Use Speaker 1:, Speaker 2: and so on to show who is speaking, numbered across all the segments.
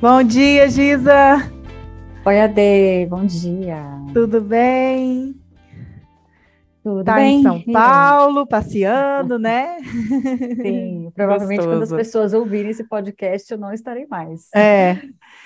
Speaker 1: Bom dia, Giza!
Speaker 2: Oi, Ade, bom dia.
Speaker 1: Tudo bem?
Speaker 2: Tudo
Speaker 1: tá
Speaker 2: bem?
Speaker 1: em São Paulo, passeando, né?
Speaker 2: Sim, provavelmente quando as
Speaker 1: Gostoso.
Speaker 2: pessoas ouvirem esse podcast eu não estarei mais.
Speaker 1: É,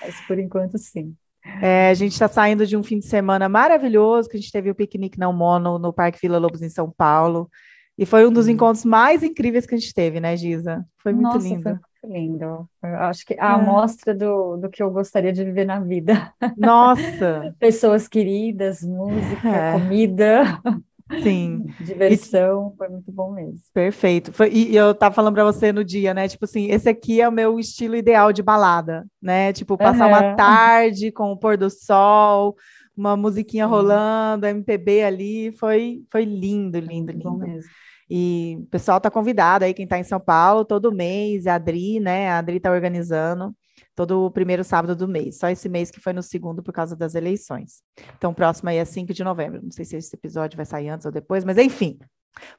Speaker 2: Mas por enquanto, sim.
Speaker 1: é, a gente está saindo de um fim de semana maravilhoso, que a gente teve o piquenique não mono no Parque Vila Lobos, em São Paulo. E foi um dos
Speaker 2: Hum.
Speaker 1: encontros mais incríveis que a gente teve, né, Giza? Foi muito
Speaker 2: Nossa,
Speaker 1: lindo.
Speaker 2: foi muito lindo. Eu acho que a
Speaker 1: É.
Speaker 2: amostra do, do que eu gostaria de viver na vida.
Speaker 1: Nossa,
Speaker 2: Pessoas queridas, música,
Speaker 1: É.
Speaker 2: comida,
Speaker 1: sim.
Speaker 2: diversão, foi muito bom mesmo.
Speaker 1: Perfeito. Foi- e, e eu tava falando para você no dia, né? Tipo assim, esse aqui é o meu estilo ideal de balada, né? Tipo, passar uma
Speaker 2: Aham.
Speaker 1: tarde com o pôr do sol, uma musiquinha
Speaker 2: Sim.
Speaker 1: rolando, MPB ali, foi, foi lindo, lindo,
Speaker 2: Muito bom
Speaker 1: lindo.
Speaker 2: mesmo.
Speaker 1: E o pessoal tá convidado aí, quem tá em São Paulo, todo mês, a Adri, né? A Adri tá organizando todo o primeiro sábado do mês. Só esse mês que foi no segundo por causa das eleições. Então, próximo aí é 5 de novembro. Não sei se esse episódio vai sair antes ou depois, mas enfim.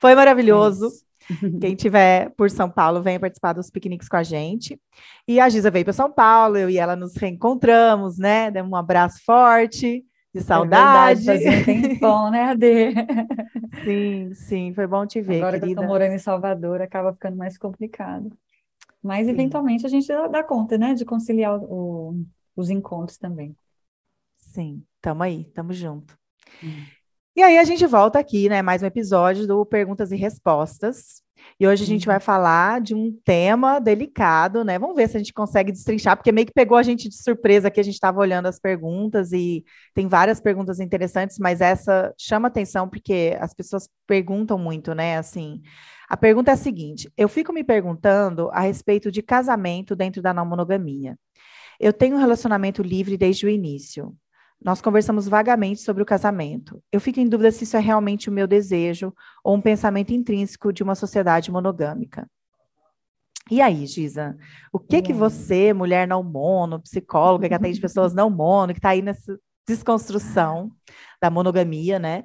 Speaker 1: Foi maravilhoso.
Speaker 2: É.
Speaker 1: Quem tiver por São Paulo, venha participar dos piqueniques com a gente. E a Giza veio para São Paulo, eu e ela nos reencontramos, né? Demos um abraço forte, de saudade.
Speaker 2: É verdade, fazia um tempão, né, Ade?
Speaker 1: Sim, sim, foi bom te ver,
Speaker 2: Agora que eu
Speaker 1: querida.
Speaker 2: tô morando em Salvador, acaba ficando mais complicado. Mas,
Speaker 1: Sim.
Speaker 2: eventualmente, a gente dá, dá conta, né, de conciliar o- os encontros também.
Speaker 1: Sim, tamo aí, tamo junto.
Speaker 2: Hum.
Speaker 1: E aí a gente volta aqui, né? Mais um episódio do Perguntas e Respostas. E hoje a gente
Speaker 2: Uhum.
Speaker 1: vai falar de um tema delicado, né? Vamos ver se a gente consegue destrinchar, porque meio que pegou a gente de surpresa aqui, a gente estava olhando as perguntas e tem várias perguntas interessantes, mas essa chama atenção porque as pessoas perguntam muito, né? Assim, a pergunta é a seguinte: eu fico me perguntando a respeito de casamento dentro da não monogamia. Eu tenho um relacionamento livre desde o início. Nós conversamos vagamente sobre o casamento. Eu fico em dúvida se isso é realmente o meu desejo ou um pensamento intrínseco de uma sociedade monogâmica. E aí, Giza, o que que
Speaker 2: aí?
Speaker 1: você, mulher não mono, psicóloga que atende pessoas não mono, que está aí nessa desconstrução da monogamia, né?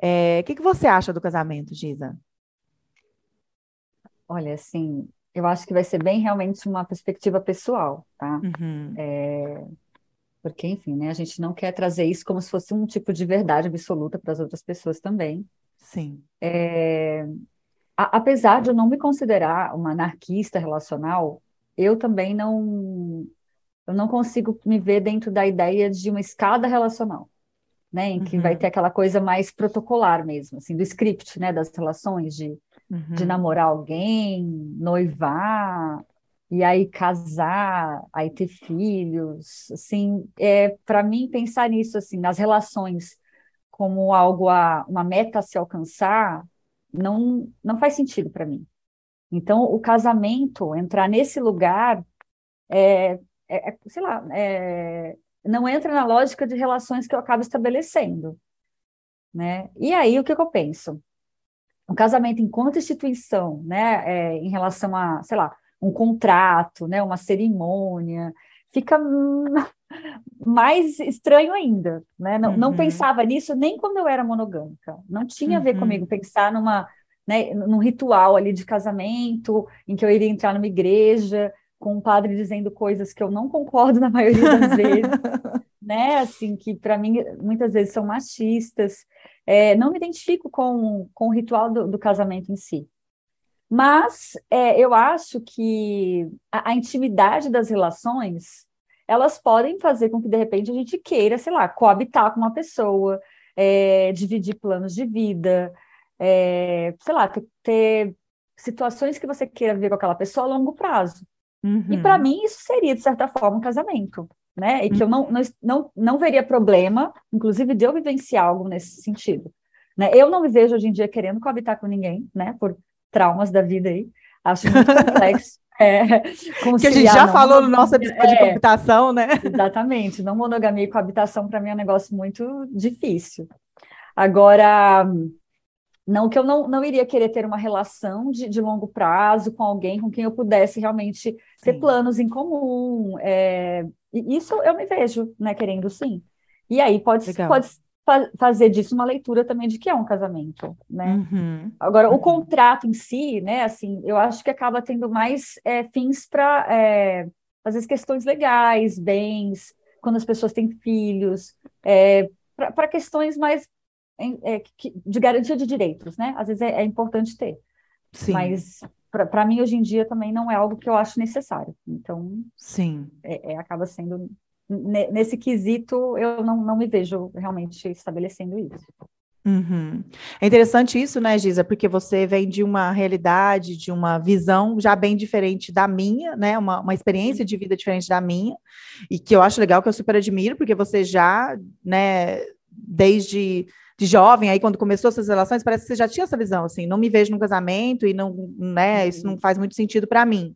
Speaker 1: É, o que que você acha do casamento, Giza?
Speaker 2: Olha, assim, eu acho que vai ser bem realmente uma perspectiva pessoal, tá?
Speaker 1: Uhum,
Speaker 2: Porque, enfim, né, a gente não quer trazer isso como se fosse um tipo de verdade absoluta para as outras pessoas também.
Speaker 1: sim.
Speaker 2: A- apesar de eu não me considerar uma anarquista relacional, eu também não, eu não consigo me ver dentro da ideia de uma escada relacional, né, em que vai
Speaker 1: Uhum.
Speaker 2: ter aquela coisa mais protocolar mesmo, assim, do script, né, das relações de, de
Speaker 1: Uhum,
Speaker 2: namorar alguém, noivar, e aí casar, aí ter filhos, assim, é, para mim pensar nisso, assim, nas relações como algo a uma meta a se alcançar, não não faz sentido para mim. Então, o casamento, entrar nesse lugar, é, é- é, sei lá, é, não entra na lógica de relações que eu acabo estabelecendo, né? E aí, o que que eu penso? O casamento enquanto instituição, né, é, em relação a, sei lá, um contrato, né, uma cerimônia, fica mais estranho ainda, né? Não, não
Speaker 1: Uhum.
Speaker 2: pensava nisso nem quando eu era monogâmica. Não tinha a ver
Speaker 1: Uhum.
Speaker 2: comigo pensar numa, né, num ritual ali de casamento, em que eu iria entrar numa igreja com um padre dizendo coisas que eu não concordo na maioria das vezes, né? Assim, que para mim muitas vezes são machistas. É, não me identifico com, com o ritual do, do casamento em si. Mas é, eu acho que a, a intimidade das relações, elas podem fazer com que, de repente, a gente queira, sei lá, coabitar com uma pessoa, é, dividir planos de vida, é, sei lá, ter, ter situações que você queira ver com aquela pessoa a longo prazo. E para
Speaker 1: uhum,
Speaker 2: mim isso seria, de certa forma, um casamento, né? E que eu não, não, não, não veria problema, inclusive, de eu vivenciar algo nesse sentido. Né? Eu não me vejo hoje em dia querendo coabitar com ninguém, né? Por traumas da vida aí. Acho muito complexo. É,
Speaker 1: Que a gente já falou no nosso episódio de
Speaker 2: é,
Speaker 1: computação, né?
Speaker 2: Exatamente, não monogamia e coabitação para mim é um negócio muito difícil. Agora, não que eu não, não iria querer ter uma relação de, de longo prazo com alguém com quem eu pudesse realmente ter
Speaker 1: Sim.
Speaker 2: planos em comum. é, isso eu me vejo, né, querendo sim. E aí pode,
Speaker 1: Legal.
Speaker 2: pode, fazer disso uma leitura também de que é um casamento, né? Uhum. Agora, o contrato em si, né, assim, eu acho que acaba tendo mais é, fins para, é, às vezes, questões legais, bens, quando as pessoas têm filhos, é, para questões mais é, de garantia de direitos, né? Às vezes é, é importante ter. Sim. Mas para mim hoje em dia também não é algo que eu acho necessário. Então,
Speaker 1: sim,
Speaker 2: é, é, acaba sendo nesse quesito eu não, não me vejo realmente estabelecendo isso.
Speaker 1: Uhum. É interessante isso, né, Giza? Porque você vem de uma realidade, de uma visão já bem diferente da minha, né? Uma, uma experiência de vida diferente da minha, e que eu acho legal, que eu super admiro, porque você já, né, desde de jovem, aí quando começou essas relações, parece que você já tinha essa visão, assim, não me vejo no casamento e não, né, isso não uhum. faz muito sentido para mim.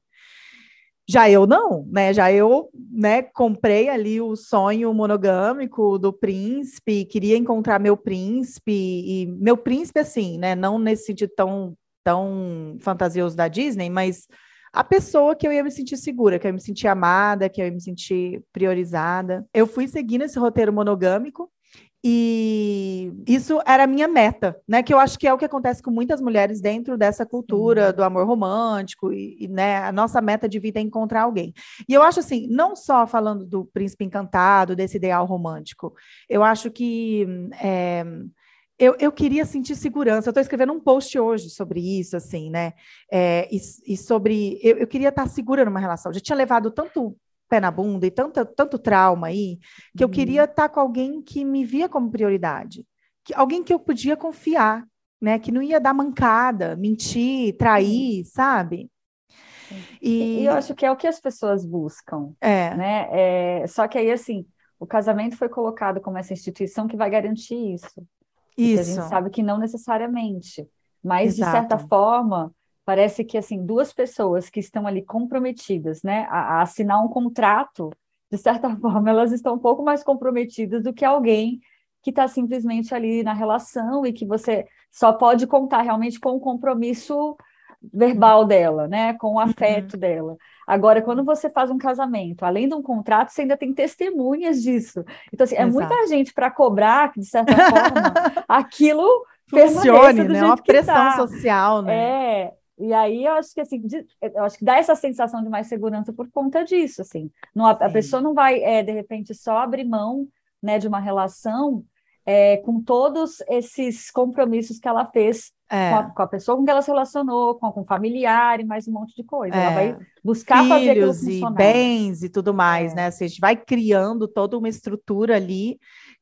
Speaker 1: Já eu não, né? Já eu, né, comprei ali o sonho monogâmico do príncipe, queria encontrar meu príncipe e meu príncipe assim, né, não nesse sentido tão tão fantasioso da Disney, mas a pessoa que eu ia me sentir segura, que eu ia me sentir amada, que eu ia me sentir priorizada. Eu fui seguindo esse roteiro monogâmico e isso era a minha meta, né? Que eu acho que é o que acontece com muitas mulheres dentro dessa cultura Sim. do amor romântico, e, e, né, a nossa meta de vida é encontrar alguém. E eu acho assim, não só falando do príncipe encantado, desse ideal romântico, eu acho que é, eu, eu, queria sentir segurança. Eu estou escrevendo um post hoje sobre isso, assim, né? É, e, e, sobre. Eu, eu, queria estar segura numa relação. Já tinha levado tanto pé na bunda e tanto, tanto trauma aí, que uhum. eu queria estar com alguém que me via como prioridade, que, alguém que eu podia confiar, né? Que não ia dar mancada, mentir, trair, sabe?
Speaker 2: E... e eu acho que é o que as pessoas buscam,
Speaker 1: é.
Speaker 2: né? É, só que aí, assim, o casamento foi colocado como essa instituição que vai garantir isso. Isso. A gente sabe que não necessariamente, mas Exato. de certa forma parece que assim duas pessoas que estão ali comprometidas, né, a, a, assinar um contrato, de certa forma elas estão um pouco mais comprometidas do que alguém que está simplesmente ali na relação e que você só pode contar realmente com o compromisso verbal dela, né, com o uhum. afeto uhum. dela. Agora, quando você faz um casamento, além de um contrato, você ainda tem testemunhas disso. Então, assim, é muita gente para cobrar que, de certa forma, aquilo
Speaker 1: funcione, né? Uma pressão tá. social, né?
Speaker 2: É, e aí eu acho que assim, eu acho que dá essa sensação de mais segurança por conta disso, assim. Não, a, a pessoa não vai, é, de repente, só abrir mão né, de uma relação é, com todos esses compromissos que ela fez é. com, a, com, a, pessoa com que ela se relacionou, com, com o familiar e mais um monte de coisa. Ela vai é. buscar
Speaker 1: Filhos fazer e bens e tudo mais, é. né? A gente vai criando toda uma estrutura ali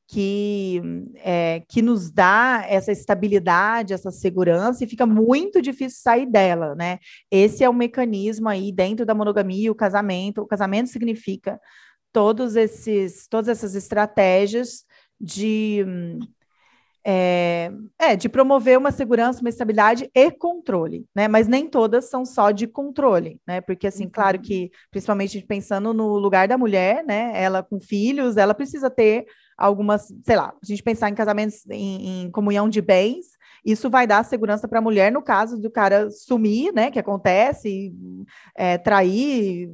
Speaker 1: que, é, que nos dá essa estabilidade, essa segurança, e fica muito difícil sair dela, né? Esse é o mecanismo aí dentro da monogamia, o casamento. O casamento significa todos esses, todas essas estratégias de, é, é, de promover uma segurança, uma estabilidade e controle, né? Mas nem todas são só de controle, né? Porque, assim, claro uhum. que, principalmente pensando no lugar da mulher, né? Ela com filhos, ela precisa ter algumas, sei lá, a gente pensar em casamentos em, em comunhão de bens, isso vai dar segurança para a mulher no caso do cara sumir, né, que acontece, é, trair,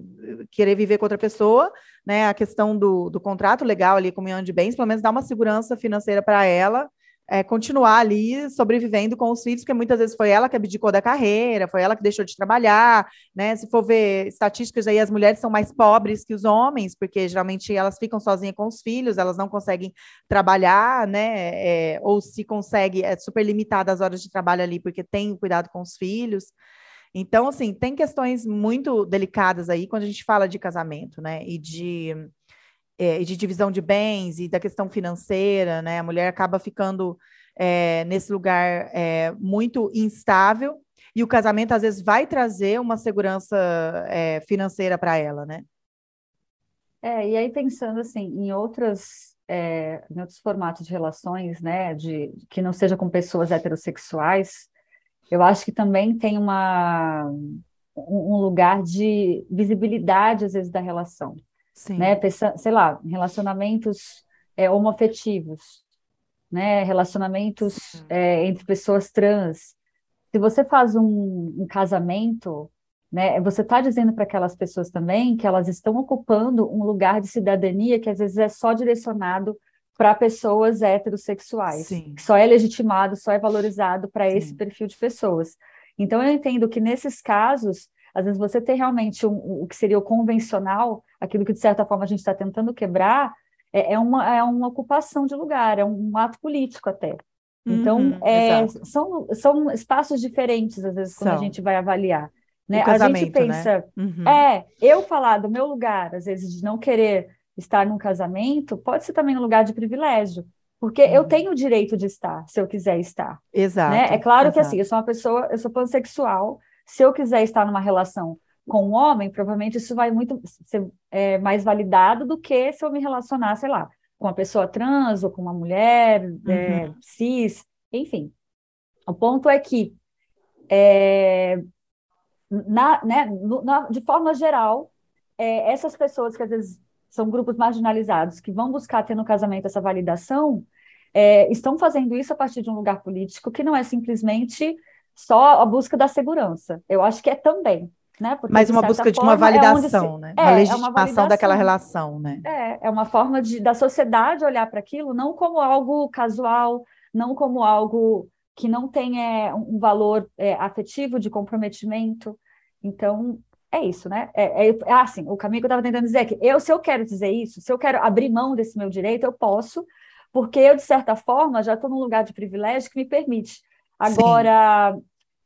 Speaker 1: querer viver com outra pessoa, né, a questão do, do contrato legal ali, comunhão de bens, pelo menos dá uma segurança financeira para ela, é, continuar ali sobrevivendo com os filhos, porque muitas vezes foi ela que abdicou da carreira, foi ela que deixou de trabalhar, né? Se for ver estatísticas aí, as mulheres são mais pobres que os homens, porque geralmente elas ficam sozinhas com os filhos, elas não conseguem trabalhar, né? É, ou se consegue, é super limitada as horas de trabalho ali, porque tem cuidado com os filhos. Então, assim, tem questões muito delicadas aí quando a gente fala de casamento, né? E de é, de divisão de bens e da questão financeira, né? A mulher acaba ficando é, nesse lugar é, muito instável e o casamento às vezes vai trazer uma segurança é, financeira para ela, né?
Speaker 2: É, e aí pensando assim em outras é, em outros formatos de relações, né, de que não seja com pessoas heterossexuais, eu acho que também tem uma um lugar de visibilidade às vezes da relação. Sim. né? sei lá, relacionamentos é, homoafetivos, né? Relacionamentos é, entre pessoas trans. Se você faz um, um casamento, né? Você está dizendo para aquelas pessoas também que elas estão ocupando um lugar de cidadania que às vezes é só direcionado para pessoas heterossexuais. Sim. Só é legitimado, só é valorizado para esse perfil de pessoas. Então, eu entendo que nesses casos, às vezes você tem realmente um, o que seria o convencional, aquilo que de certa forma a gente está tentando quebrar, é, é, uma, é uma ocupação de lugar, é um ato político até. Então, uhum, é, são, são espaços diferentes, às vezes, quando são. a gente vai avaliar. Né? A gente né? pensa, né? uhum. é, eu falar do meu lugar, às vezes, de não querer estar num casamento, pode ser também um lugar de privilégio, porque uhum. eu tenho o direito de estar, se eu quiser estar.
Speaker 1: Exato.
Speaker 2: Né? É claro exato. que assim, eu sou uma pessoa, eu sou pansexual, se eu quiser estar numa relação com um homem, provavelmente isso vai muito ser é, mais validado do que se eu me relacionar, sei lá, com uma pessoa trans ou com uma mulher é, uhum. é, cis, enfim. O ponto é que, é, na, né, na, de forma geral, é, essas pessoas que às vezes são grupos marginalizados, que vão buscar ter no casamento essa validação, é, estão fazendo isso a partir de um lugar político que não é simplesmente só a busca da segurança. Eu acho que é também. Né?
Speaker 1: Porque, Mas uma busca de uma validação, é né? É, uma legitimação é uma validação, daquela relação, né?
Speaker 2: É, é uma forma de, da sociedade olhar para aquilo não como algo casual, não como algo que não tenha é, um valor é, afetivo de comprometimento. Então, é isso, né? É, é, é assim, o caminho que eu estava tentando dizer é que eu, se eu quero dizer isso, se eu quero abrir mão desse meu direito, eu posso, porque eu, de certa forma, já estou num lugar de privilégio que me permite. Agora, Sim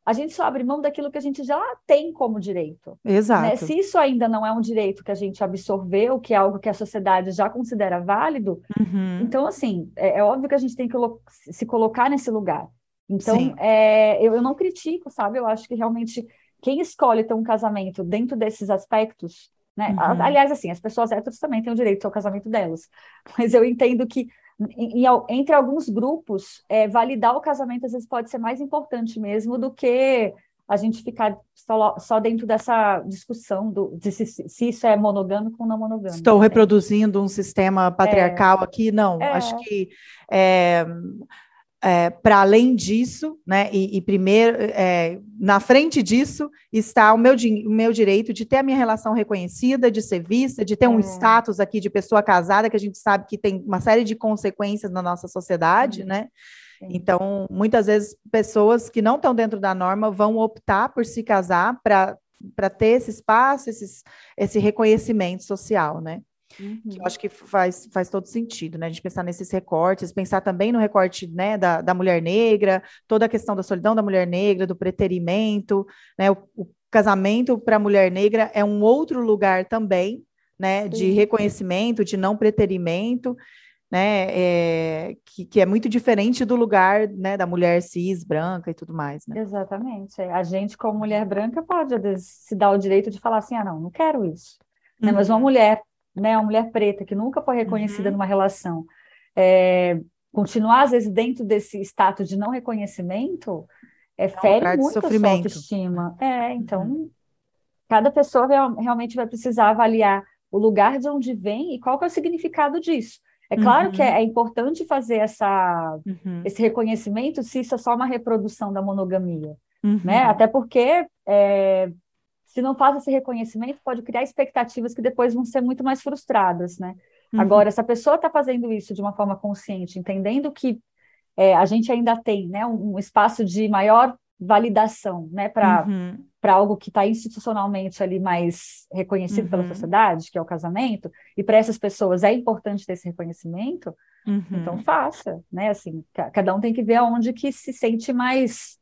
Speaker 2: a gente só abre mão daquilo que a gente já tem como direito.
Speaker 1: Né? Exato.
Speaker 2: Né? Se isso ainda não é um direito que a gente absorveu, que é algo que a sociedade já considera válido, uhum. então, assim, é, é, óbvio que a gente tem que se colocar nesse lugar. Então, é, eu, eu não critico, sabe? Eu acho que realmente quem escolhe ter um casamento dentro desses aspectos, né? Uhum. Aliás, assim, as pessoas héteros também têm o direito ao casamento delas, mas eu entendo que em, entre alguns grupos, é, validar o casamento às vezes pode ser mais importante mesmo do que a gente ficar só, só dentro dessa discussão do, de se, se, isso é monogâmico ou não monogâmico.
Speaker 1: Estou né? reproduzindo um sistema patriarcal é, aqui? Não, é. acho que é, é, para além disso, né, e, e primeiro, é, na frente disso, está o meu, o meu direito de ter a minha relação reconhecida, de ser vista, de ter é. um status aqui de pessoa casada, que a gente sabe que tem uma série de consequências na nossa sociedade, né? Sim. Então, muitas vezes, pessoas que não estão dentro da norma vão optar por se casar para ter esse espaço, esses, esse reconhecimento social, né? Uhum. Que eu acho que faz, faz todo sentido, né? A gente pensar nesses recortes, pensar também no recorte né, da, da mulher negra, toda a questão da solidão da mulher negra, do preterimento, né? O, o casamento para a mulher negra é um outro lugar também, né? Sim. De reconhecimento, de não preterimento, né? É, que, que é muito diferente do lugar né, da mulher cis, branca e tudo mais, né?
Speaker 2: Exatamente. A gente, como mulher branca, pode se dar o direito de falar assim: ah, não, não quero isso. Né? Mas uma uhum. mulher né, uma mulher preta que nunca foi reconhecida uhum. numa relação, é, continuar às vezes dentro desse status de não reconhecimento, é, é fere muito a sua autoestima. É, então, uhum. cada pessoa real, realmente vai precisar avaliar o lugar de onde vem e qual é o significado disso. É claro uhum. que é, é, importante fazer essa, uhum. esse reconhecimento se isso é só uma reprodução da monogamia, né? Uhum. Até porque é, se não faz esse reconhecimento, pode criar expectativas que depois vão ser muito mais frustradas, né? Uhum. Agora, se a pessoa está fazendo isso de uma forma consciente, entendendo que é, a gente ainda tem né, um, um, espaço de maior validação né, para uhum. algo que está institucionalmente ali mais reconhecido uhum. pela sociedade, que é o casamento, e para essas pessoas é importante ter esse reconhecimento, então uhum. faça, né? Assim, cada um tem que ver aonde que se sente mais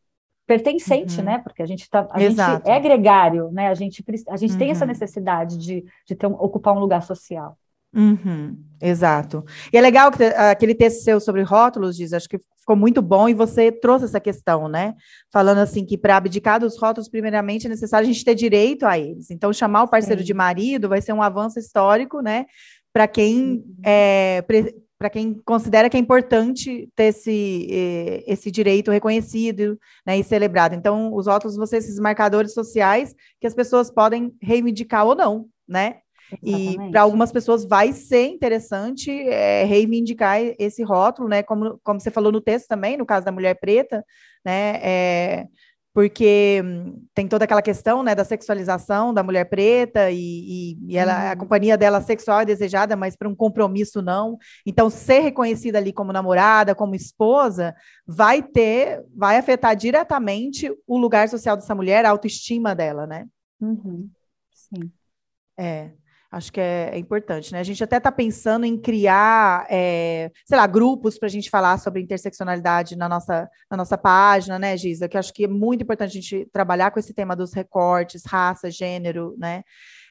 Speaker 2: pertencente, uhum. né? Porque a gente tá, a Exato. gente é gregário, né? A gente, a gente uhum. tem essa uhum. necessidade de, de ter um, ocupar um lugar social.
Speaker 1: Uhum. Exato. E é legal que aquele texto seu sobre rótulos, diz, acho que ficou muito bom e você trouxe essa questão, né? Falando assim que para abdicar dos rótulos, primeiramente é necessário a gente ter direito a eles. Então, chamar o parceiro Sim. de marido vai ser um avanço histórico, né? Para quem é, para quem considera que é importante ter esse, eh, esse direito reconhecido né, e celebrado. Então, os rótulos vão ser esses marcadores sociais que as pessoas podem reivindicar ou não, né? Exatamente. E para algumas pessoas vai ser interessante é, reivindicar esse rótulo, né? Como, como você falou no texto também, no caso da mulher preta, né? É, porque hum, tem toda aquela questão, né, da sexualização da mulher preta e, e, e ela, a uhum. companhia dela sexual é desejada, mas para um compromisso não. Então, ser reconhecida ali como namorada, como esposa, vai ter, vai afetar diretamente o lugar social dessa mulher, a autoestima dela, né?
Speaker 2: Uhum. Sim.
Speaker 1: É. Acho que é, é, importante, né? A gente até está pensando em criar, é, sei lá, grupos para a gente falar sobre interseccionalidade na nossa, na nossa página, né, Giza? Que acho que é muito importante a gente trabalhar com esse tema dos recortes, raça, gênero, né?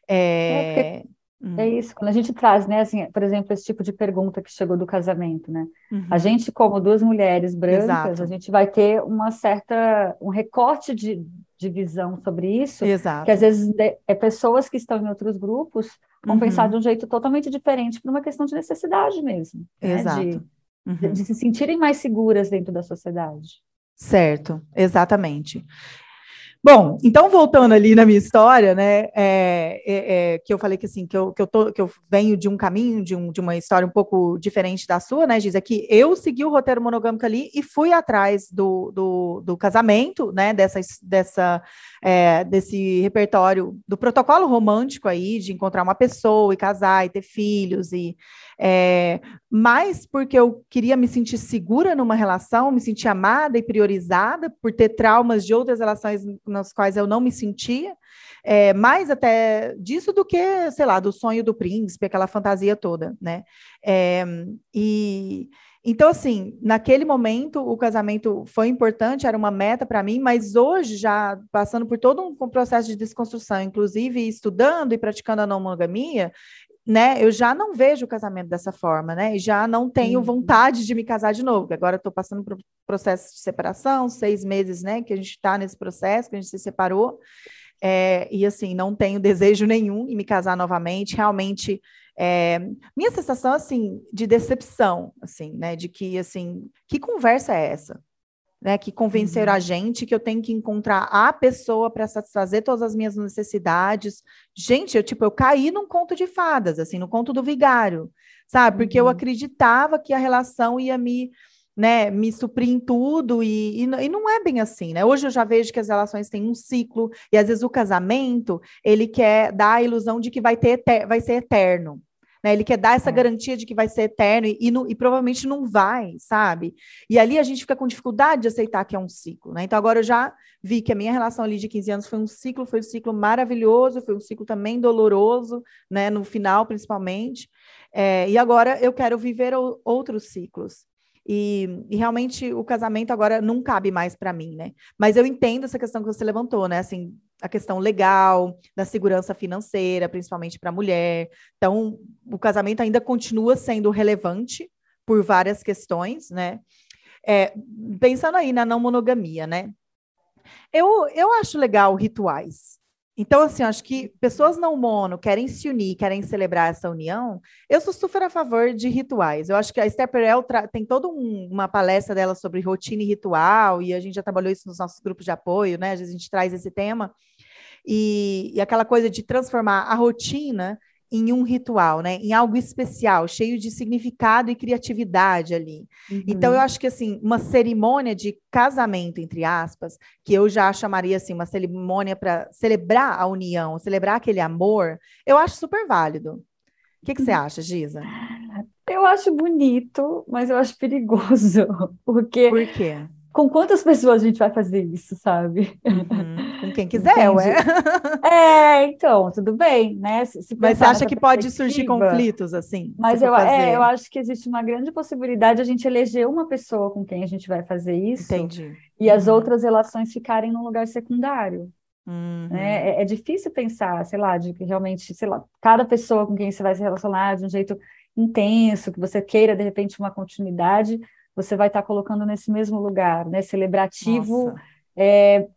Speaker 2: É, é, hum. é isso, quando a gente traz, né, assim, por exemplo, esse tipo de pergunta que chegou do casamento, né? Uhum. A gente, como duas mulheres brancas, Exato. a gente vai ter uma certa, um recorte de, de visão sobre isso,
Speaker 1: Exato.
Speaker 2: que às vezes é pessoas que estão em outros grupos vão uhum. pensar de um jeito totalmente diferente por uma questão de necessidade mesmo.
Speaker 1: Exato.
Speaker 2: Né? De, uhum. de, de se sentirem mais seguras dentro da sociedade.
Speaker 1: Certo, exatamente. Bom, então voltando ali na minha história, né, é, é, é, que eu falei que assim, que eu, que eu, tô, que eu venho de um caminho, de, um, de uma história um pouco diferente da sua, né, Giz, é que eu segui o roteiro monogâmico ali e fui atrás do, do, do casamento, né, dessa, dessa, é, desse repertório, do protocolo romântico aí, de encontrar uma pessoa e casar e ter filhos e é, mais porque eu queria me sentir segura numa relação, me sentir amada e priorizada por ter traumas de outras relações nas quais eu não me sentia, é, mais até disso do que, sei lá, do sonho do príncipe, aquela fantasia toda, né? É, e então, assim, naquele momento o casamento foi importante, era uma meta para mim, mas hoje, já passando por todo um processo de desconstrução, inclusive estudando e praticando a não monogamia, né, eu já não vejo o casamento dessa forma, né, e já não tenho uhum. vontade de me casar de novo, agora estou passando por processo de separação, seis meses, né, que a gente está nesse processo, que a gente se separou, é, e assim, não tenho desejo nenhum em me casar novamente, realmente, é, minha sensação, assim, de decepção, assim, né, de que, assim, que conversa é essa? Né, que convenceram uhum. a gente que eu tenho que encontrar a pessoa para satisfazer todas as minhas necessidades. Gente, eu tipo, eu caí num conto de fadas, assim, no conto do vigário, sabe? Porque uhum. eu acreditava que a relação ia me, né, me suprir em tudo e, e, e, não é bem assim, né? Hoje eu já vejo que as relações têm um ciclo e às vezes o casamento, ele quer dar a ilusão de que vai ter vai ser eterno. Né? Ele quer dar essa é. garantia de que vai ser eterno e, e, não, e, provavelmente não vai, sabe? E ali a gente fica com dificuldade de aceitar que é um ciclo, né? Então agora eu já vi que a minha relação ali de 15 anos foi um ciclo, foi um ciclo maravilhoso, foi um ciclo também doloroso, né? No final, principalmente. É, e agora eu quero viver o, outros ciclos. E, e, realmente o casamento agora não cabe mais para mim, né? Mas eu entendo essa questão que você levantou, né? Assim, a questão legal, da segurança financeira, principalmente para a mulher. Então, o casamento ainda continua sendo relevante por várias questões, né? É, pensando aí na não monogamia, né? Eu, eu acho legal rituais. Então, assim, acho que pessoas não mono querem se unir, querem celebrar essa união. Eu sou super a favor de rituais. Eu acho que a Esther Perel tem toda um, uma palestra dela sobre rotina e ritual, e a gente já trabalhou isso nos nossos grupos de apoio, né? Às vezes a gente traz esse tema. E, e aquela coisa de transformar a rotina em um ritual, né? Em algo especial, cheio de significado e criatividade ali. Uhum. Então eu acho que assim, uma cerimônia de casamento entre aspas, que eu já chamaria assim uma cerimônia para celebrar a união, celebrar aquele amor, eu acho super válido. O que, que você uhum. acha, Giza?
Speaker 2: Eu acho bonito, mas eu acho perigoso, porque
Speaker 1: Por quê?
Speaker 2: Com quantas pessoas a gente vai fazer isso, sabe?
Speaker 1: Uhum. Com quem quiser, ué.
Speaker 2: É, então, tudo bem, né?
Speaker 1: Se, se mas você acha que pode surgir conflitos, assim?
Speaker 2: Mas eu, é, eu acho que existe uma grande possibilidade de a gente eleger uma pessoa com quem a gente vai fazer isso.
Speaker 1: Entendi.
Speaker 2: E uhum. as outras relações ficarem num lugar secundário. Uhum. Né? É, é difícil pensar, sei lá, de que realmente, sei lá, cada pessoa com quem você vai se relacionar de um jeito intenso, que você queira, de repente, uma continuidade, você vai estar colocando nesse mesmo lugar, né? Celebrativo, é,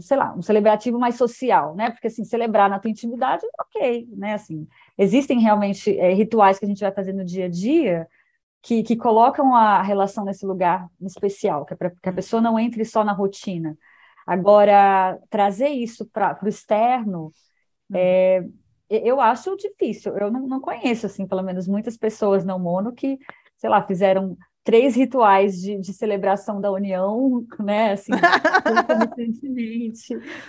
Speaker 2: sei lá, um celebrativo mais social, né? Porque assim, celebrar na tua intimidade, ok, né? Assim, existem realmente é, rituais que a gente vai fazer no dia a dia que, que colocam a relação nesse lugar especial, que é para que a pessoa não entre só na rotina. Agora, trazer isso para o externo, é, eu acho difícil. Eu não, não conheço, assim, pelo menos muitas pessoas não mono que, sei lá, fizeram três rituais de, de, celebração da união, né? Assim,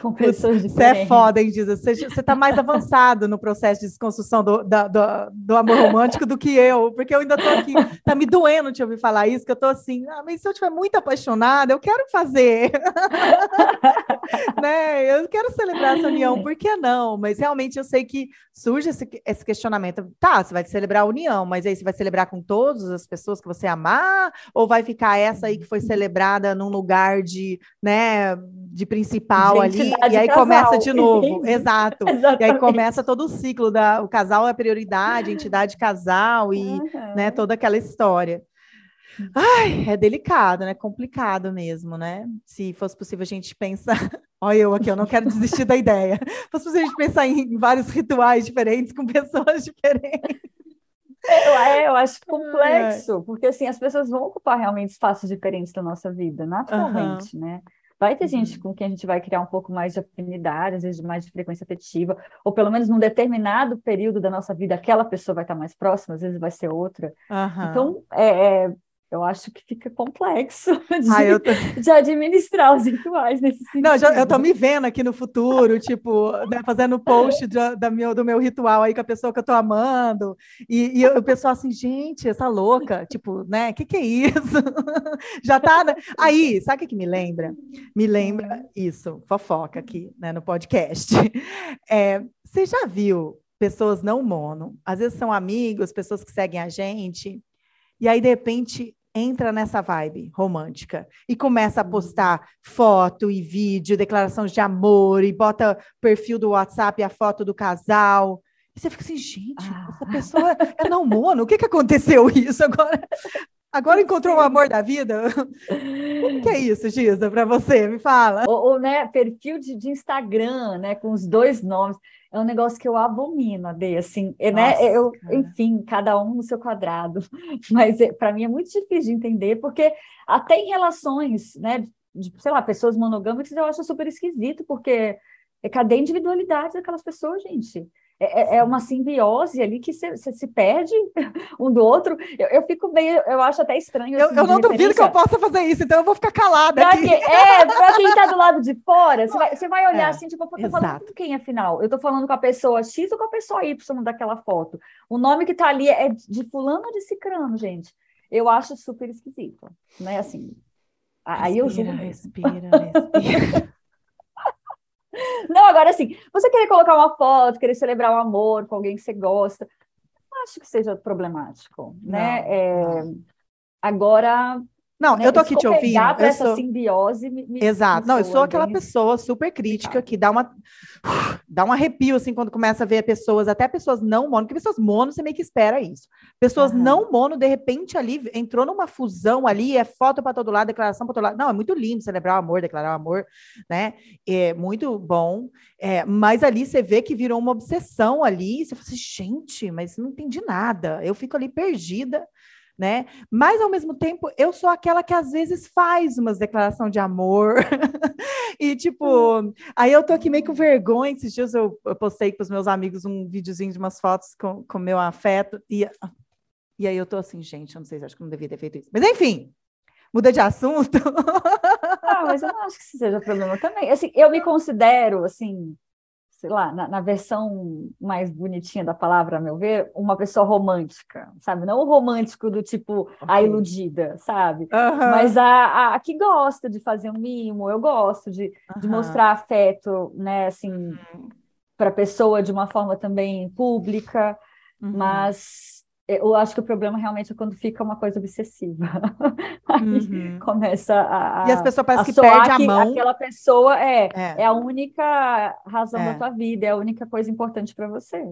Speaker 2: com pessoas diferentes. Você
Speaker 1: é foda, hein, Diza? Você, está mais avançado no processo de desconstrução do, da, do, do, amor romântico do que eu, porque eu ainda estou aqui, tá me doendo te ouvir falar isso, que eu estou assim, ah, mas se eu estiver muito apaixonada, eu quero fazer. né? Eu quero celebrar essa união, por que não? Mas realmente eu sei que surge esse, esse questionamento. Tá, você vai celebrar a união, mas aí você vai celebrar com todas as pessoas que você amar? Ou vai ficar essa aí que foi celebrada num lugar de, né, de principal ali? E aí casal. começa de novo. Exato. e aí começa todo o ciclo da o casal é a prioridade, a entidade casal e uhum. né, toda aquela história. Ai, é delicado, né? Complicado mesmo, né? Se fosse possível a gente pensar. Olha, eu aqui, eu não quero desistir da ideia. Se fosse possível a gente pensar em vários rituais diferentes com pessoas diferentes.
Speaker 2: Eu, é, eu acho complexo, porque assim, as pessoas vão ocupar realmente espaços diferentes da nossa vida, naturalmente, uhum. né? Vai ter uhum. gente com quem a gente vai criar um pouco mais de afinidade, às vezes mais de frequência afetiva, ou pelo menos num determinado período da nossa vida, aquela pessoa vai estar mais próxima, às vezes vai ser outra. Uhum. Então, é, é eu acho que fica complexo de, ah, tô... de administrar os rituais nesse sentido.
Speaker 1: Não, já, eu tô me vendo aqui no futuro, tipo, né, fazendo post de, da meu, do meu ritual aí com a pessoa que eu tô amando, e, e o pessoal assim, gente, essa louca, tipo, né, o que que é isso? já tá, né? aí, sabe o que, que me lembra? Me lembra isso, fofoca aqui, né, no podcast. É, você já viu pessoas não mono, às vezes são amigos, pessoas que seguem a gente, e aí, de repente, entra nessa vibe romântica e começa a uhum. postar foto e vídeo, declarações de amor e bota perfil do WhatsApp a foto do casal. E você fica assim, gente, ah. essa pessoa é não mono, o que, que aconteceu isso agora? Agora encontrou o amor da vida? O que é isso, Giza, para você? Me fala.
Speaker 2: O, né, perfil de, de, Instagram, né, com os dois nomes, é um negócio que eu abomino, Ade, assim, né? Nossa, né? Eu, enfim, cada um no seu quadrado, mas é, para mim é muito difícil de entender, porque até em relações, né, de, sei lá, pessoas monogâmicas, eu acho super esquisito, porque é cadê a individualidade daquelas pessoas, gente? É, é, é uma simbiose ali que você se perde um do outro. Eu, eu, fico meio, eu acho até estranho.
Speaker 1: Eu, assim, eu não duvido que eu possa fazer isso, então eu vou ficar calada.
Speaker 2: Pra aqui. Que, é, para quem está do lado de fora, você vai, você vai olhar é, assim, tipo, eu tô falando com quem afinal? Eu estou falando com a pessoa X ou com a pessoa Y daquela foto. O nome que está ali é de fulano ou de cicrano, gente. Eu acho super esquisito, né? Assim, respira, aí eu julgo. Respira, respira. Não, agora assim, você querer colocar uma foto, querer celebrar o um amor com alguém que você gosta, não acho que seja problemático, né? Não, é, não. Agora,
Speaker 1: não, né? eu tô aqui te ouvindo.
Speaker 2: Eu essa sou... simbiose me, me
Speaker 1: Exato. Não, eu sou aquela bem... pessoa super crítica que dá uma dá um arrepio assim quando começa a ver pessoas, até pessoas não mono, porque pessoas mono você meio que espera isso. Pessoas uhum. não mono, de repente ali entrou numa fusão ali, é foto para todo lado, declaração para todo lado. Não, é muito lindo celebrar o amor, declarar o amor, né? É muito bom. É, mas ali você vê que virou uma obsessão ali. Você fala assim, gente, mas não entendi nada. Eu fico ali perdida né? Mas ao mesmo tempo, eu sou aquela que às vezes faz umas declaração de amor. e tipo, aí eu tô aqui meio com vergonha. Esses dias eu, eu postei para os meus amigos um videozinho de umas fotos com, com meu afeto. E, e aí eu tô assim, gente, eu não sei, acho que não devia ter feito isso. Mas enfim, muda de assunto.
Speaker 2: ah, mas eu não acho que isso seja problema também. Assim, eu me considero, assim, sei lá, na, na, versão mais bonitinha da palavra, a meu ver, uma pessoa romântica, sabe? Não o romântico do tipo a iludida, sabe? Mas a, a, a, que gosta de fazer um mimo, eu gosto de, de mostrar afeto, né, assim, uhum. para a pessoa de uma forma também pública, uhum. mas eu acho que o problema realmente é quando fica uma coisa obsessiva. Aí uhum. começa a,
Speaker 1: E as pessoas parecem que perdem a mão.
Speaker 2: Aquela pessoa é, é, é a única razão é. da tua vida, é a única coisa importante para você.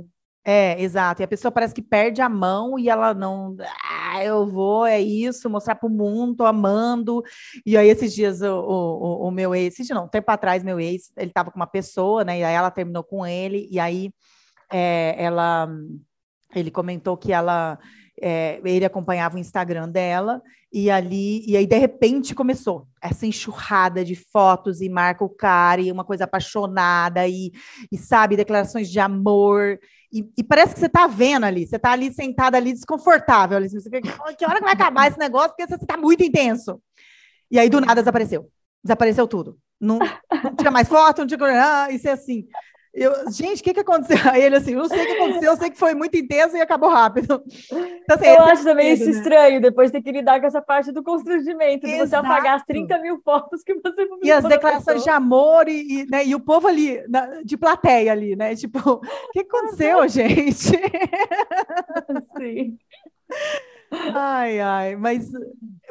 Speaker 1: É, exato. E a pessoa parece que perde a mão e ela não. Ah, eu vou, é isso, mostrar para o mundo, tô amando. E aí, esses dias, o, o, o meu ex, esses dias não, um tempo atrás, meu ex, ele estava com uma pessoa, né? E aí ela terminou com ele, e aí é, ela ele comentou que ela é, ele acompanhava o Instagram dela, e ali, e aí de repente começou essa enxurrada de fotos e marca o cara, e uma coisa apaixonada, e, e sabe, declarações de amor, e, e, parece que você está vendo ali, você está ali sentada ali desconfortável, ali, você, que hora que vai acabar esse negócio, porque você está muito intenso. E aí do nada desapareceu, desapareceu tudo. Não, não tinha mais foto, não tinha. Ah, isso é assim. Eu, gente, o que, que aconteceu? Aí ele assim, não sei o que aconteceu, eu sei que foi muito intenso e acabou rápido.
Speaker 2: Então, assim, eu acho também isso né? estranho, depois ter que lidar com essa parte do constrangimento, de você apagar as 30 mil fotos que você
Speaker 1: publicou. E as declarações de amor e, e, né, e o povo ali, na, de plateia ali, né? Tipo, o que aconteceu, gente? Sim. Ai, ai, mas,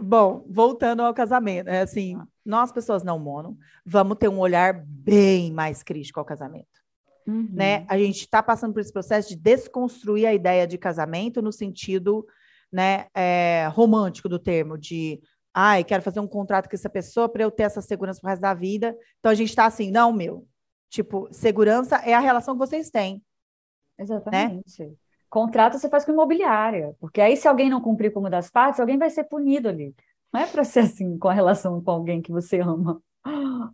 Speaker 1: bom, voltando ao casamento, é assim, nós, pessoas não mono, vamos ter um olhar bem mais crítico ao casamento. Uhum. Né? A gente está passando por esse processo de desconstruir a ideia de casamento no sentido né, é, romântico do termo, de ai, quero fazer um contrato com essa pessoa para eu ter essa segurança pro resto da vida. Então a gente está assim, não, meu. Tipo, segurança é a relação que vocês têm.
Speaker 2: Exatamente. Né? Contrato você faz com imobiliária, porque aí se alguém não cumprir como das partes, alguém vai ser punido ali. Não é para ser assim com a relação com alguém que você ama.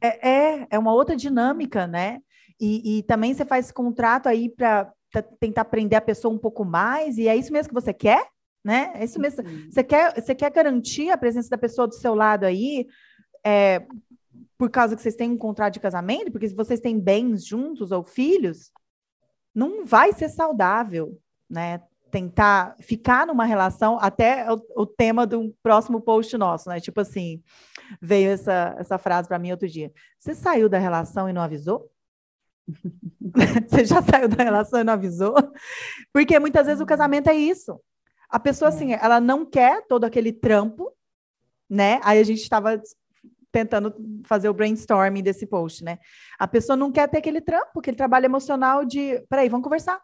Speaker 1: É, é, é uma outra dinâmica, né? E, e também você faz esse contrato aí para tentar prender a pessoa um pouco mais, e é isso mesmo que você quer? Né? É isso mesmo. Você quer, você quer garantir a presença da pessoa do seu lado aí, é, por causa que vocês têm um contrato de casamento, porque se vocês têm bens juntos ou filhos, não vai ser saudável, né? Tentar ficar numa relação, até o, o tema do próximo post nosso, né? Tipo assim, veio essa, essa frase para mim outro dia. Você saiu da relação e não avisou? Você já saiu da relação e não avisou? Porque muitas vezes o casamento é isso. A pessoa, é. assim, ela não quer todo aquele trampo, né? Aí a gente estava tentando fazer o brainstorming desse post, né? A pessoa não quer ter aquele trampo, aquele trabalho emocional de, peraí, vamos conversar.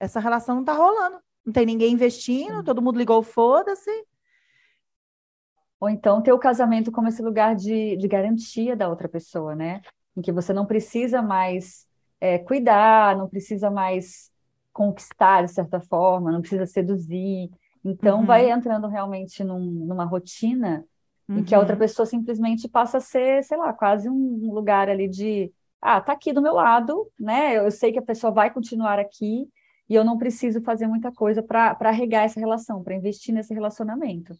Speaker 1: Essa relação não tá rolando. Não tem ninguém investindo, todo mundo ligou, foda-se.
Speaker 2: Ou então ter o casamento como esse lugar de, de garantia da outra pessoa, né? Em que você não precisa mais é, cuidar, não precisa mais conquistar de certa forma, não precisa seduzir. Então, uhum. vai entrando realmente num, numa rotina uhum. em que a outra uhum. pessoa simplesmente passa a ser, sei lá, quase um lugar ali de, ah, tá aqui do meu lado, né? Eu, sei que a pessoa vai continuar aqui e eu não preciso fazer muita coisa para regar essa relação, para investir nesse relacionamento.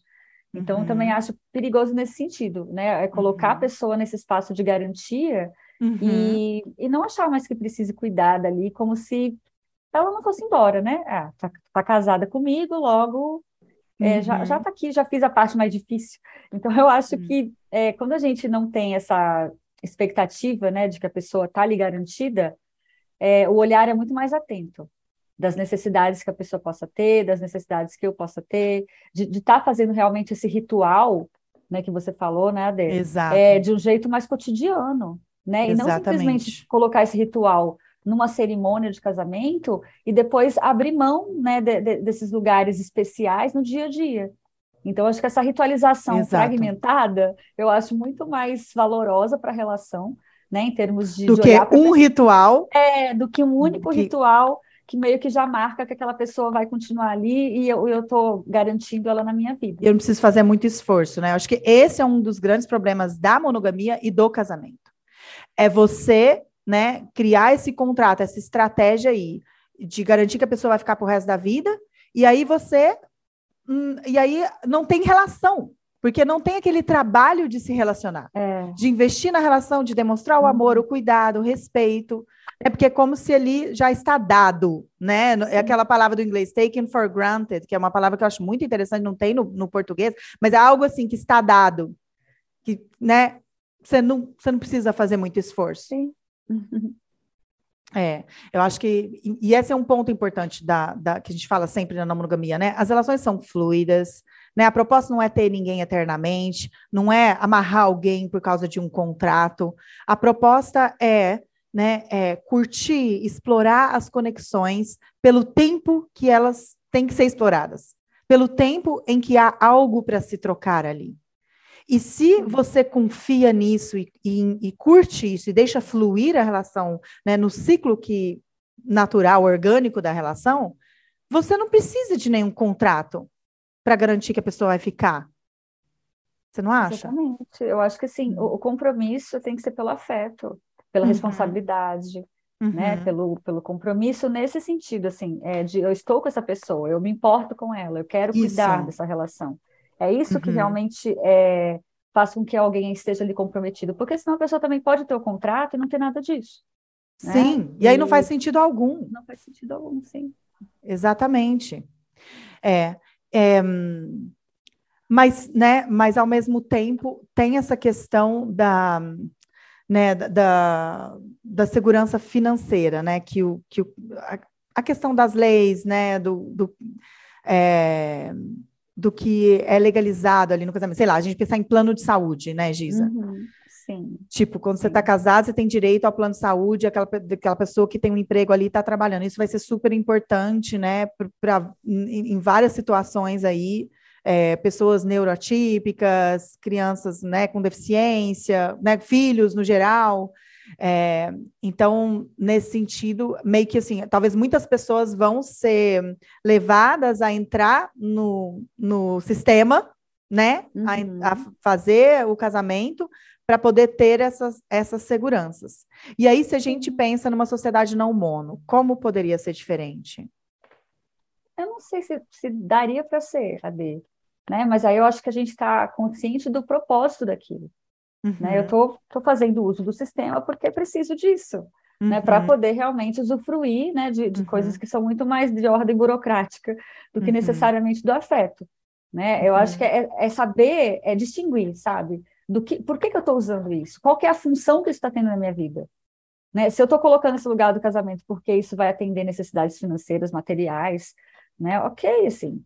Speaker 2: Então, uhum. também acho perigoso nesse sentido, né? É colocar a uhum. pessoa nesse espaço de garantia Uhum. E, e não achar mais que precise cuidar dali, como se ela não fosse embora, né? Ah, tá, tá casada comigo, logo é, já, já uhum. tá aqui, já fiz a parte mais difícil. Então, eu acho uhum. que é, quando a gente não tem essa expectativa, né, de que a pessoa tá ali garantida, é, o olhar é muito mais atento das necessidades que a pessoa possa ter, das necessidades que eu possa ter, de estar tá fazendo realmente esse ritual, né, que você falou, né, Adê?
Speaker 1: Exato.
Speaker 2: É, de um jeito mais cotidiano, né? E não simplesmente colocar esse ritual numa cerimônia de casamento e depois abrir mão né, de, de, desses lugares especiais no dia a dia. Então, acho que essa ritualização Exato. fragmentada, eu acho muito mais valorosa para a relação, né, em termos de.
Speaker 1: Do
Speaker 2: de
Speaker 1: que um ritual.
Speaker 2: É, do que um único que... ritual que meio que já marca que aquela pessoa vai continuar ali e eu estou garantindo ela na minha vida.
Speaker 1: Eu não preciso fazer muito esforço, né? Eu acho que esse é um dos grandes problemas da monogamia e do casamento é você, né, criar esse contrato, essa estratégia aí de garantir que a pessoa vai ficar pro resto da vida, e aí você hum, e aí não tem relação, porque não tem aquele trabalho de se relacionar, é. de investir na relação, de demonstrar o uhum. amor, o cuidado, o respeito. É porque é como se ali já está dado, né? É Sim. É aquela palavra do inglês, taken for granted, que é uma palavra que eu acho muito interessante, não tem no, no português, mas é algo assim que está dado, que, né? Você não, você não precisa fazer muito esforço.
Speaker 2: Sim.
Speaker 1: É, eu acho que, e esse é um ponto importante da, da, que a gente fala sempre na monogamia, né? As relações são fluidas, né? A proposta não é ter ninguém eternamente, não é amarrar alguém por causa de um contrato. A proposta é, né, é curtir, explorar as conexões pelo tempo que elas têm que ser exploradas, pelo tempo em que há algo para se trocar ali. E se você confia nisso e, e, e curte isso e deixa fluir a relação né, no ciclo que natural, orgânico da relação, você não precisa de nenhum contrato. para garantir que a pessoa vai ficar? Você não acha?
Speaker 2: Exatamente. Eu acho que assim, o, o compromisso tem que ser pelo afeto, pela uhum. responsabilidade, né? uhum. né? Pelo, pelo compromisso nesse sentido, assim, é de eu estou com essa pessoa, eu me importo com ela, eu quero isso. cuidar dessa relação. É isso uhum. que realmente é, faz com que alguém esteja ali comprometido, porque senão a pessoa também pode ter o contrato e não ter nada disso.
Speaker 1: Né? Sim, né? e aí não faz sentido algum.
Speaker 2: Não faz sentido algum, sim.
Speaker 1: Exatamente. É, é, mas, né, mas ao mesmo tempo tem essa questão da, né, da, da segurança financeira, né, que, o, que o, a, a questão das leis, né, do, do, é, do que é legalizado ali no casamento. Sei lá, a gente pensar em plano de saúde, né, Giza?
Speaker 2: Uhum. Sim.
Speaker 1: Tipo, quando
Speaker 2: Sim.
Speaker 1: você está casado, você tem direito ao plano de saúde, aquela, aquela pessoa que tem um emprego ali está trabalhando. Isso vai ser super importante, né, pra, em, em várias situações aí. É, pessoas neuroatípicas, crianças né, com deficiência, né, filhos no geral. É, então, nesse sentido, meio que assim, talvez muitas pessoas vão ser levadas a entrar no, no sistema, né, uhum. a, a, fazer o casamento, para poder ter essas, essas seguranças. E aí, se a gente pensa numa sociedade não mono, como poderia ser diferente?
Speaker 2: Eu não sei se, se daria para ser, Ade, né? Mas aí eu acho que a gente está consciente do propósito daquilo. Uhum. Né? Eu estou fazendo uso do sistema porque preciso disso. Uhum. Né, para poder realmente usufruir né, de, de uhum. coisas que são muito mais de ordem burocrática do que uhum. necessariamente do afeto. Né? Eu acho que é, é, saber, é distinguir, sabe? do que, por que, que eu estou usando isso? Qual é a função que isso está tendo na minha vida? Né? Se eu estou colocando esse lugar do casamento porque isso vai atender necessidades financeiras, materiais, né? Ok, assim.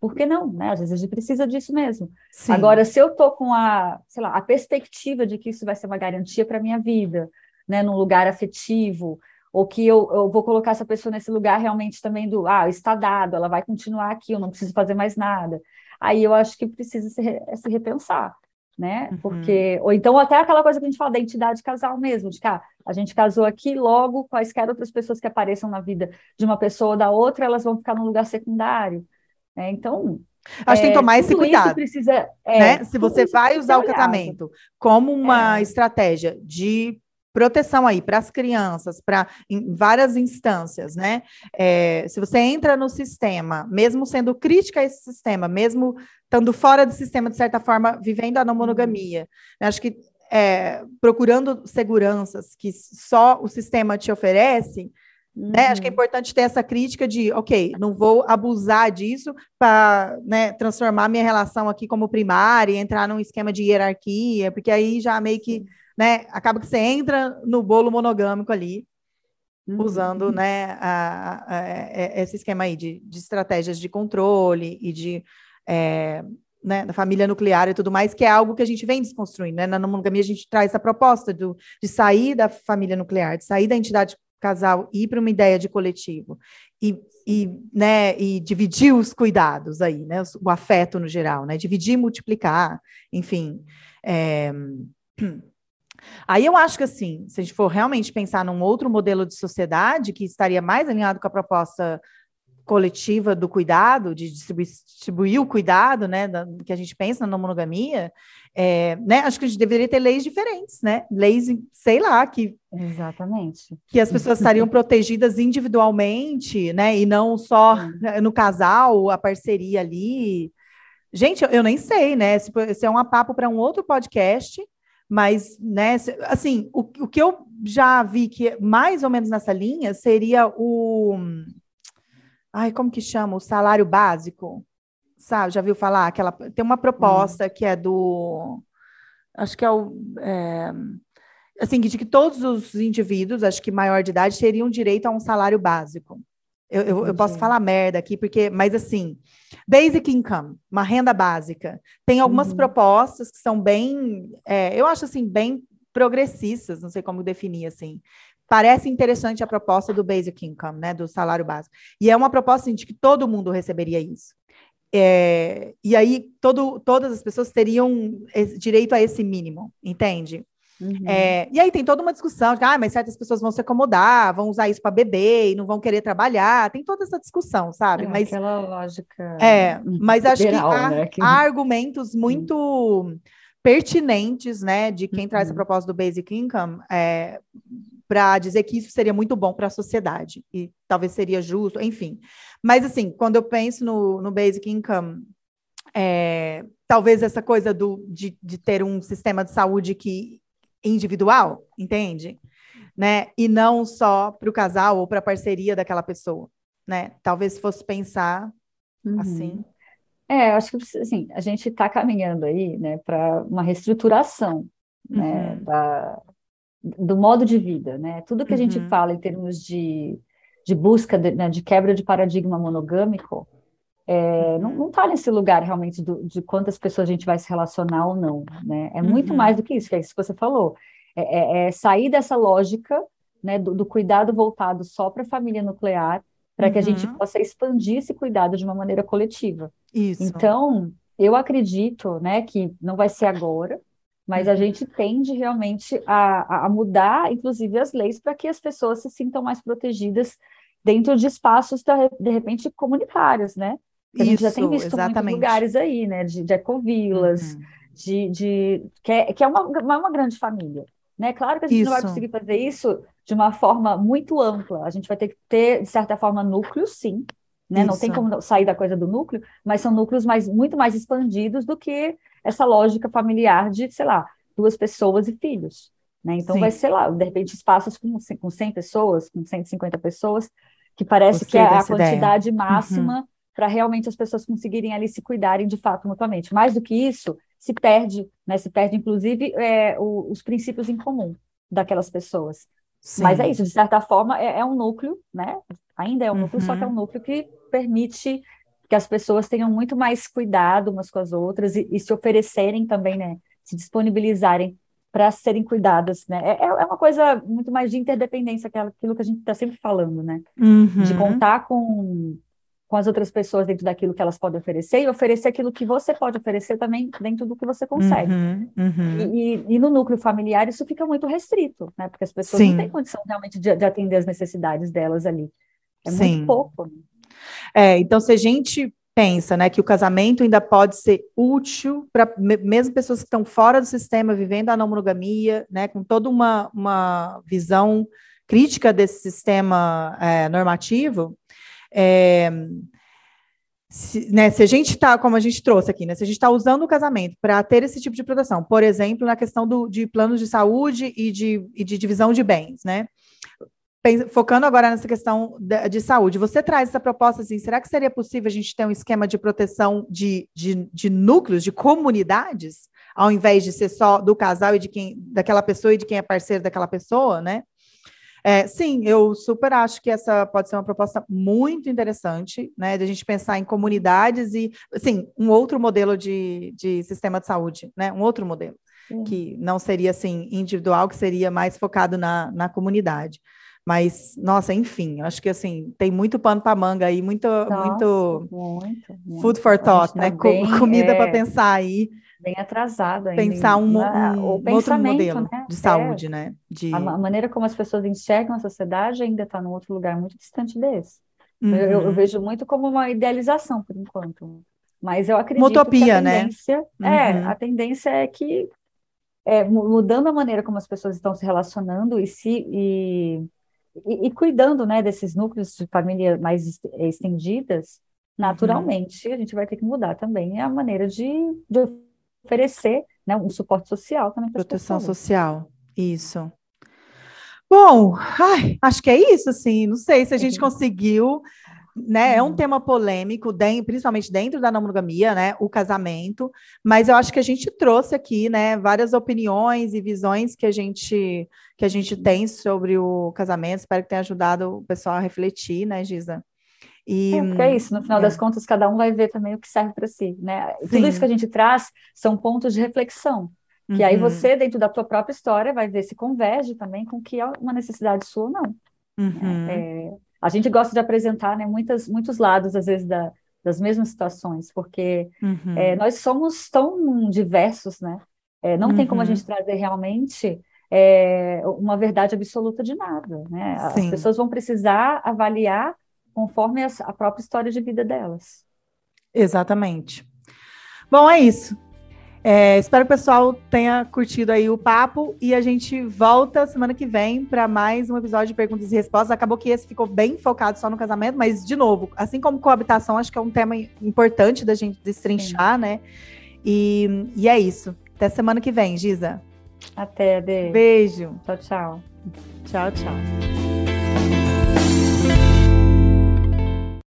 Speaker 2: Por que não? Né? Às vezes a gente precisa disso mesmo. Sim. Agora, se eu estou com a, sei lá, a perspectiva de que isso vai ser uma garantia para a minha vida, né? num lugar afetivo, ou que eu, eu vou colocar essa pessoa nesse lugar realmente também do, ah, está dado, ela vai continuar aqui, eu não preciso fazer mais nada. Aí eu acho que precisa se, se repensar né? Uhum. Porque, ou então até aquela coisa que a gente fala da identidade casal mesmo, de que ah, a gente casou aqui, logo quaisquer outras pessoas que apareçam na vida de uma pessoa ou da outra, elas vão ficar num lugar secundário. Né? Então.
Speaker 1: Acho que tem que é, tomar esse cuidado. Precisa, é, né? Se você vai usar o casamento como uma é. estratégia de proteção aí para as crianças, para em várias instâncias, né? É, se você entra no sistema, mesmo sendo crítica a esse sistema, mesmo estando fora do sistema, de certa forma, vivendo a não monogamia, né? acho que é, procurando seguranças que só o sistema te oferece, uhum. né? Acho que é uhum. importante ter essa crítica de, ok, não vou abusar disso para né, transformar minha relação aqui como primária, entrar num esquema de hierarquia, porque aí já meio que né? Acaba que você entra no bolo monogâmico ali, uhum. usando, né, a, a, a, é, esse esquema aí de, de, estratégias de controle e de é, né, da família nuclear e tudo mais, que é algo que a gente vem desconstruindo, né? Na monogamia a gente traz essa proposta do, de sair da família nuclear, de sair da entidade casal ir para uma ideia de coletivo e, e, né, e dividir os cuidados aí, né, o afeto no geral, né, dividir multiplicar, enfim. É... Aí eu acho que, assim, se a gente for realmente pensar num outro modelo de sociedade que estaria mais alinhado com a proposta coletiva do cuidado, de distribuir, o cuidado, né, da, que a gente pensa na monogamia, é, né, acho que a gente deveria ter leis diferentes, né, leis, sei lá, que...
Speaker 2: Exatamente.
Speaker 1: Que as pessoas estariam protegidas individualmente, né, e não só no casal, a parceria ali. Gente, eu, eu nem sei, né, esse, esse é um papo para um outro podcast, mas, né, assim, o, o que eu já vi que é mais ou menos nessa linha seria o. Ai, como que chama? O salário básico. Sabe, já viu falar? Aquela, tem uma proposta hum. que é do. Acho que é o. É, assim, de que todos os indivíduos, acho que maior de idade, teriam direito a um salário básico. Eu, eu, eu, posso falar merda aqui, porque, mas assim, basic income, uma renda básica. Tem algumas uhum. propostas que são bem, é, eu acho assim, bem progressistas, não sei como definir assim. Parece interessante a proposta do basic income, né, do salário básico. E é uma proposta assim, de que todo mundo receberia isso. É, e aí todo, todas as pessoas teriam direito a esse mínimo, entende? Uhum. É, e aí tem toda uma discussão de, ah, mas certas pessoas vão se acomodar, vão usar isso para beber e não vão querer trabalhar. Tem toda essa discussão, sabe?
Speaker 2: É,
Speaker 1: mas
Speaker 2: aquela lógica.
Speaker 1: É, mas acho que há, né? há argumentos muito pertinentes, né, de quem uhum. traz a proposta do Basic Income, é, para dizer que isso seria muito bom para a sociedade e talvez seria justo, enfim. Mas assim, quando eu penso no, no Basic Income, é, talvez essa coisa do, de, de ter um sistema de saúde que individual, entende? Né? E não só para o casal ou para a parceria daquela pessoa, né? Talvez fosse pensar uhum. assim.
Speaker 2: É, eu acho que assim, a gente está caminhando aí, né, para uma reestruturação, né, uhum. da, do modo de vida, né? Tudo que a gente uhum. fala em termos de, de busca de, né, de quebra de paradigma monogâmico, é, não está nesse lugar realmente do, de quantas pessoas a gente vai se relacionar ou não, né? É muito uhum. mais do que isso, que é isso que você falou. É, é, é sair dessa lógica né, do, do cuidado voltado só para a família nuclear, para uhum. que a gente uhum. possa expandir esse cuidado de uma maneira coletiva. Isso. Então, eu acredito né, que não vai ser agora, mas uhum. a gente tende realmente a, a mudar, inclusive, as leis para que as pessoas se sintam mais protegidas dentro de espaços, de repente, comunitários, né? a gente já tem visto exatamente. muitos lugares aí, né? De, de ecovilas, uhum. de, de que, é, que é uma, uma grande família. Né? Claro que a gente isso. não vai conseguir fazer isso de uma forma muito ampla. A gente vai ter que ter, de certa forma, núcleos, sim. Né? Não tem como sair da coisa do núcleo, mas são núcleos mais, muito mais expandidos do que essa lógica familiar de, sei lá, duas pessoas e filhos. Né? Então sim. vai ser lá, de repente, espaços com, com 100 pessoas, com 150 pessoas, que parece Gostei que é a quantidade ideia. máxima uhum para realmente as pessoas conseguirem ali se cuidarem de fato mutuamente. Mais do que isso, se perde, né? Se perde, inclusive, é, o, os princípios em comum daquelas pessoas. Sim. Mas é isso, de certa forma, é, é um núcleo, né? Ainda é um uhum. núcleo, só que é um uhum. núcleo que permite que as pessoas tenham muito mais cuidado umas com as outras e, e se oferecerem também, né? Se disponibilizarem para serem cuidadas, né? É, é uma coisa muito mais de interdependência, aquilo que a gente está sempre falando, né? Uhum. De contar com com as outras pessoas dentro daquilo que elas podem oferecer e oferecer aquilo que você pode oferecer também dentro do que você consegue. Uhum, uhum. E, e, e, no núcleo familiar isso fica muito restrito, né? Porque as pessoas Sim. não têm condição realmente de, de, atender as necessidades delas ali. É Sim. muito pouco. Né?
Speaker 1: É, então se a gente pensa, né, que o casamento ainda pode ser útil para mesmo pessoas que estão fora do sistema, vivendo a não monogamia, né, com toda uma, uma visão crítica desse sistema é, normativo, é, se, né, se a gente está, como a gente trouxe aqui, né, se a gente está usando o casamento para ter esse tipo de proteção, por exemplo, na questão do, de planos de saúde e de, e de divisão de bens, né? Focando agora nessa questão de, de, saúde, você traz essa proposta assim: será que seria possível a gente ter um esquema de proteção de, de, de núcleos, de comunidades, ao invés de ser só do casal e de quem, daquela pessoa e de quem é parceiro daquela pessoa, né? É, sim, eu super acho que essa pode ser uma proposta muito interessante, né, de a gente pensar em comunidades e, assim, um outro modelo de, de sistema de saúde, né, um outro modelo, sim. que não seria, assim, individual, que seria mais focado na, na comunidade. Mas, nossa, enfim, acho que, assim, tem muito pano para manga aí, muito, nossa, muito, muito, food for thought, tá né, bem, comida é... para pensar aí
Speaker 2: bem atrasado ainda.
Speaker 1: Pensar um, um, um outro modelo né? de saúde, é. né? De...
Speaker 2: A, maneira como as pessoas enxergam a sociedade ainda está num outro lugar muito distante desse. Uhum. Eu, eu, uhum. vejo muito como uma idealização, por enquanto. Mas eu acredito uma utopia, que a né? tendência, né? É, a tendência é que é, mudando a maneira como as pessoas estão se relacionando e se e, e, e cuidando né, desses núcleos de família mais estendidas, naturalmente uhum. a gente vai ter que mudar também a maneira de, de oferecer né, um suporte social também para
Speaker 1: Proteção social, isso. Bom, ai, acho que é isso, assim, não sei se a gente conseguiu, né, é um uhum. tema polêmico, principalmente dentro da não monogamia, né, o casamento, mas eu acho que a gente trouxe aqui, né, várias opiniões e visões que a gente, que a gente tem sobre o casamento, espero que tenha ajudado o pessoal a refletir, né, Giza?
Speaker 2: E, é, porque é isso, no final é. das contas, cada um vai ver também o que serve para si, né? Sim. Tudo isso que a gente traz são pontos de reflexão, que uhum. aí você, dentro da tua própria história, vai ver se converge também com o que é uma necessidade sua ou não. Uhum. É, a gente gosta de apresentar né, muitas, muitos lados, às vezes, da, das mesmas situações, porque uhum. é, nós somos tão diversos, né? É, não tem como a uhum. gente trazer realmente é, uma verdade absoluta de nada, né? As
Speaker 1: Sim.
Speaker 2: pessoas vão precisar avaliar conforme a, a própria história de vida delas.
Speaker 1: Exatamente. Bom, é isso. É, espero que o pessoal tenha curtido aí o papo e a gente volta semana que vem para mais um episódio de perguntas e respostas. Acabou que esse ficou bem focado só no casamento, mas de novo, assim como coabitação, acho que é um tema importante da gente destrinchar, Sim. né? E, e é isso. Até semana que vem, Giza.
Speaker 2: Até, Dê.
Speaker 1: Beijo.
Speaker 2: Tchau, tchau.
Speaker 1: Tchau, tchau.